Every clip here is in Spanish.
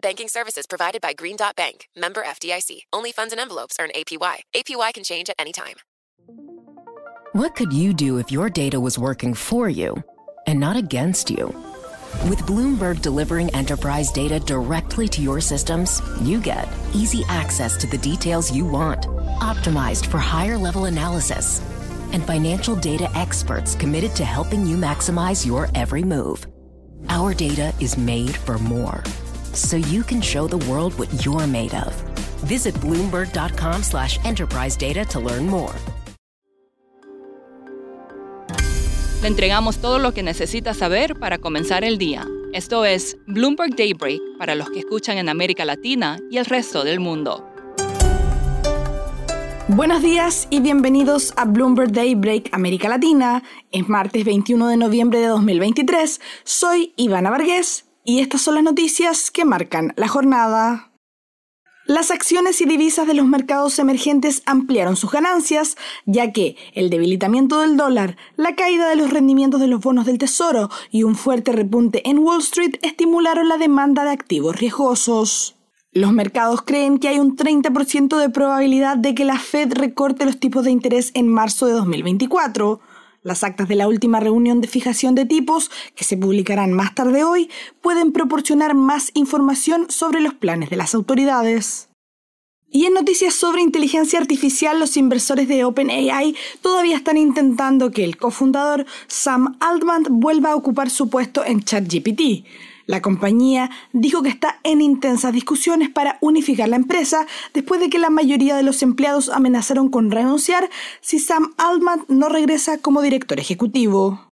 Banking services provided by Green Dot Bank, member FDIC. Only funds and envelopes earn APY. APY can change at any time. What could you do if your data was working for you and not against you? With Bloomberg delivering enterprise data directly to your systems, you get easy access to the details you want, optimized for higher level analysis, and financial data experts committed to helping you maximize your every move. Our data is made for more, so you can show the world what you're made of. Visit Bloomberg.com slash enterprise data to learn more. Le entregamos todo lo que necesita saber para comenzar el día. Esto es Bloomberg Daybreak para los que escuchan en América Latina y el resto del mundo. Buenos días y bienvenidos a Bloomberg Daybreak América Latina. Es martes 21 de noviembre de 2023. Soy Ivana Vargas y estas son las noticias que marcan la jornada. Las acciones y divisas de los mercados emergentes ampliaron sus ganancias, ya que el debilitamiento del dólar, la caída de los rendimientos de los bonos del Tesoro y un fuerte repunte en Wall Street estimularon la demanda de activos riesgosos. Los mercados creen que hay un 30% de probabilidad de que la Fed recorte los tipos de interés en marzo de 2024. Las actas de la última reunión de fijación de tipos, que se publicarán más tarde hoy, pueden proporcionar más información sobre los planes de las autoridades. Y en noticias sobre inteligencia artificial, los inversores de OpenAI todavía están intentando que el cofundador Sam Altman vuelva a ocupar su puesto en ChatGPT. La compañía dijo que está en intensas discusiones para unificar la empresa después de que la mayoría de los empleados amenazaron con renunciar si Sam Altman no regresa como director ejecutivo.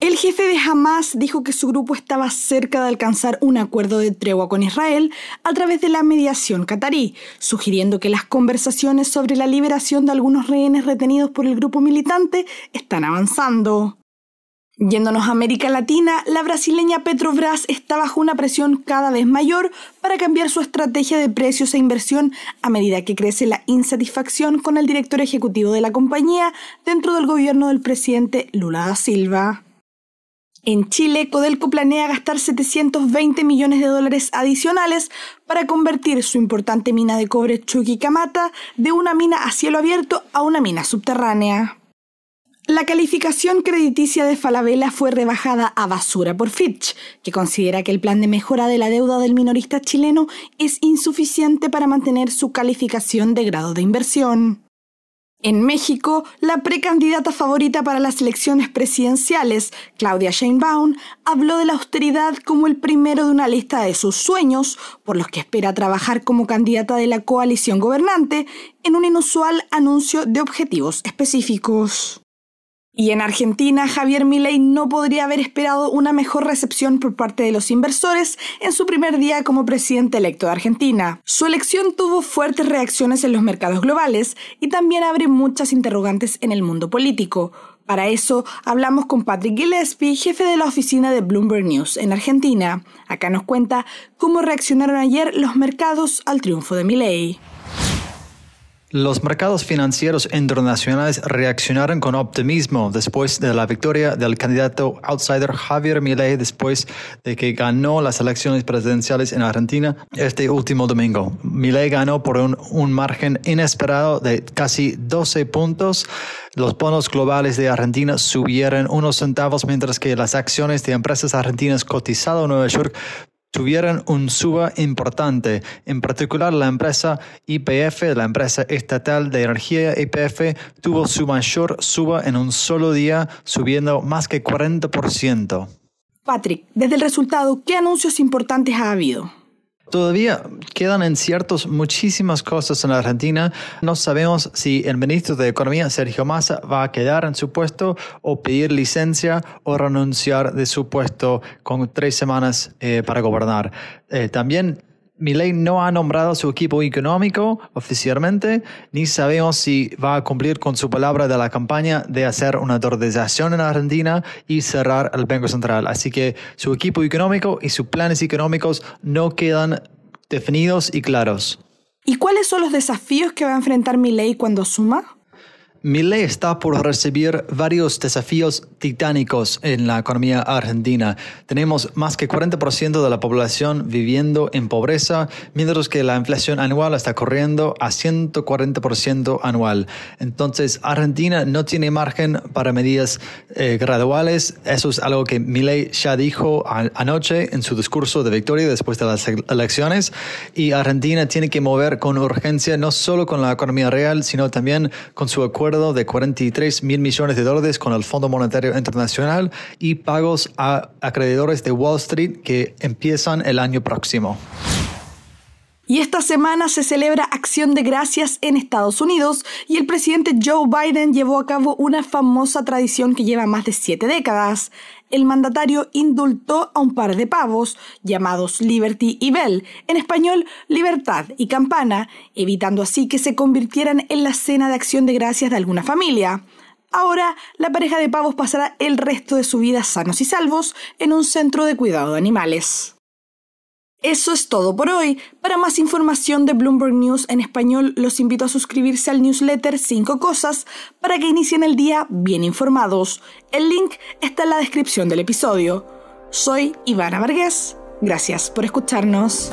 El jefe de Hamas dijo que su grupo estaba cerca de alcanzar un acuerdo de tregua con Israel a través de la mediación catarí, sugiriendo que las conversaciones sobre la liberación de algunos rehenes retenidos por el grupo militante están avanzando. Yéndonos a América Latina, la brasileña Petrobras está bajo una presión cada vez mayor para cambiar su estrategia de precios e inversión a medida que crece la insatisfacción con el director ejecutivo de la compañía dentro del gobierno del presidente Lula da Silva. En Chile, Codelco planea gastar 720 millones de dólares adicionales para convertir su importante mina de cobre Chuquicamata de una mina a cielo abierto a una mina subterránea. La calificación crediticia de Falabella fue rebajada a basura por Fitch, que considera que el plan de mejora de la deuda del minorista chileno es insuficiente para mantener su calificación de grado de inversión. En México, la precandidata favorita para las elecciones presidenciales, Claudia Sheinbaum, habló de la austeridad como el primero de una lista de sus sueños, por los que espera trabajar como candidata de la coalición gobernante en un inusual anuncio de objetivos específicos. Y en Argentina, Javier Milei no podría haber esperado una mejor recepción por parte de los inversores en su primer día como presidente electo de Argentina. Su elección tuvo fuertes reacciones en los mercados globales y también abre muchas interrogantes en el mundo político. Para eso hablamos con Patrick Gillespie, jefe de la oficina de Bloomberg News en Argentina. Acá nos cuenta cómo reaccionaron ayer los mercados al triunfo de Milei. Los mercados financieros internacionales reaccionaron con optimismo después de la victoria del candidato outsider Javier Milei después de que ganó las elecciones presidenciales en Argentina este último domingo. Milei ganó por un, un margen inesperado de casi 12 puntos. Los bonos globales de Argentina subieron unos centavos mientras que las acciones de empresas argentinas cotizadas en Nueva York tuvieron un suba importante. En particular, la empresa IPF, la empresa estatal de energía IPF, tuvo su mayor suba en un solo día, subiendo más que 40%. Patrick, desde el resultado, ¿qué anuncios importantes ha habido? Todavía quedan inciertos muchísimas cosas en Argentina. No sabemos si el ministro de Economía, Sergio Massa, va a quedar en su puesto o pedir licencia o renunciar de su puesto con tres semanas eh, para gobernar. Eh, también Milei no ha nombrado su equipo económico oficialmente, ni sabemos si va a cumplir con su palabra de la campaña de hacer una dolarización en Argentina y cerrar el Banco Central. Así que su equipo económico y sus planes económicos no quedan definidos y claros. ¿Y cuáles son los desafíos que va a enfrentar Milei cuando suma? Milei está por recibir varios desafíos titánicos en la economía argentina. Tenemos más que 40% de la población viviendo en pobreza, mientras que la inflación anual está corriendo a 140% anual. Entonces, Argentina no tiene margen para medidas eh, graduales. Eso es algo que Milei ya dijo anoche en su discurso de victoria después de las elecciones. Y Argentina tiene que mover con urgencia no solo con la economía real, sino también con su de 43 mil millones de dólares con el Fondo Monetario Internacional y pagos a acreedores de Wall Street que empiezan el año próximo. Y esta semana se celebra Acción de Gracias en Estados Unidos y el presidente Joe Biden llevó a cabo una famosa tradición que lleva más de siete décadas el mandatario indultó a un par de pavos llamados Liberty y Bell, en español Libertad y Campana, evitando así que se convirtieran en la cena de acción de gracias de alguna familia. Ahora, la pareja de pavos pasará el resto de su vida sanos y salvos en un centro de cuidado de animales. Eso es todo por hoy. Para más información de Bloomberg News en español, los invito a suscribirse al newsletter 5 Cosas para que inicien el día bien informados. El link está en la descripción del episodio. Soy Ivana Vargas. Gracias por escucharnos.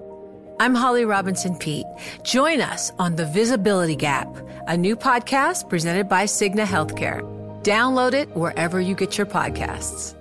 I'm Holly Robinson Pete. Join us on The Visibility Gap, a new podcast presented by Cigna Healthcare. Download it wherever you get your podcasts.